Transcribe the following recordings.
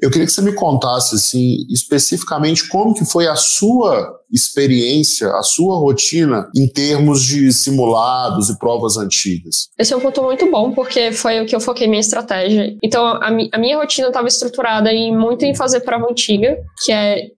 Eu queria que você me contasse, assim, especificamente como que foi a sua experiência, a sua rotina em termos de simulados e provas antigas? Esse é um ponto muito bom, porque foi o que eu foquei minha estratégia. Então, a, mi a minha rotina estava estruturada em muito em fazer prova antiga, que é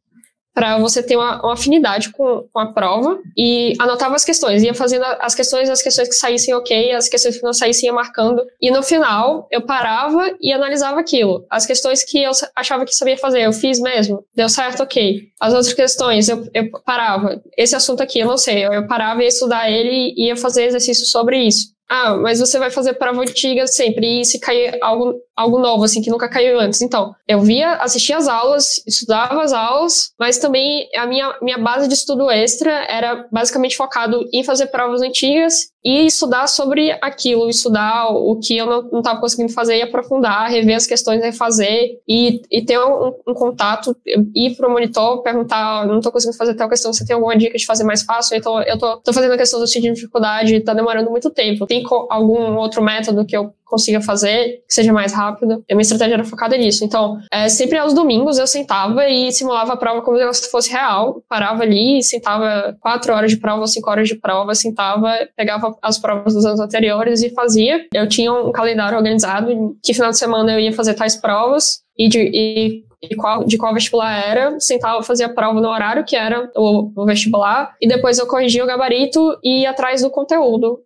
para você ter uma, uma afinidade com, com, a prova e anotava as questões, ia fazendo as questões, as questões que saíssem ok, as questões que não saíssem ia marcando. E no final, eu parava e analisava aquilo. As questões que eu achava que sabia fazer, eu fiz mesmo, deu certo, ok. As outras questões, eu, eu parava. Esse assunto aqui, eu não sei, eu, eu parava e ia estudar ele e ia fazer exercício sobre isso. Ah, mas você vai fazer prova antiga sempre, e se cair algo, algo novo, assim, que nunca caiu antes. Então, eu via, assistia as aulas, estudava as aulas, mas também a minha, minha base de estudo extra era basicamente focado em fazer provas antigas e estudar sobre aquilo, estudar o que eu não estava conseguindo fazer e aprofundar, rever as questões, refazer e, e ter um, um contato, ir para o monitor, perguntar, não estou conseguindo fazer tal questão, você tem alguma dica de fazer mais fácil? Então, eu estou fazendo a questão do sítio de dificuldade, está demorando muito tempo. Tem algum outro método que eu consiga fazer, que seja mais rápido. A minha estratégia era focada nisso. Então, é, sempre aos domingos eu sentava e simulava a prova como se fosse real. Parava ali, sentava quatro horas de prova, cinco horas de prova, sentava, pegava as provas dos anos anteriores e fazia. Eu tinha um calendário organizado, que final de semana eu ia fazer tais provas e, de, e qual, de qual vestibular era, sentava, fazia a prova no horário que era o, o vestibular, e depois eu corrigia o gabarito e ia atrás do conteúdo.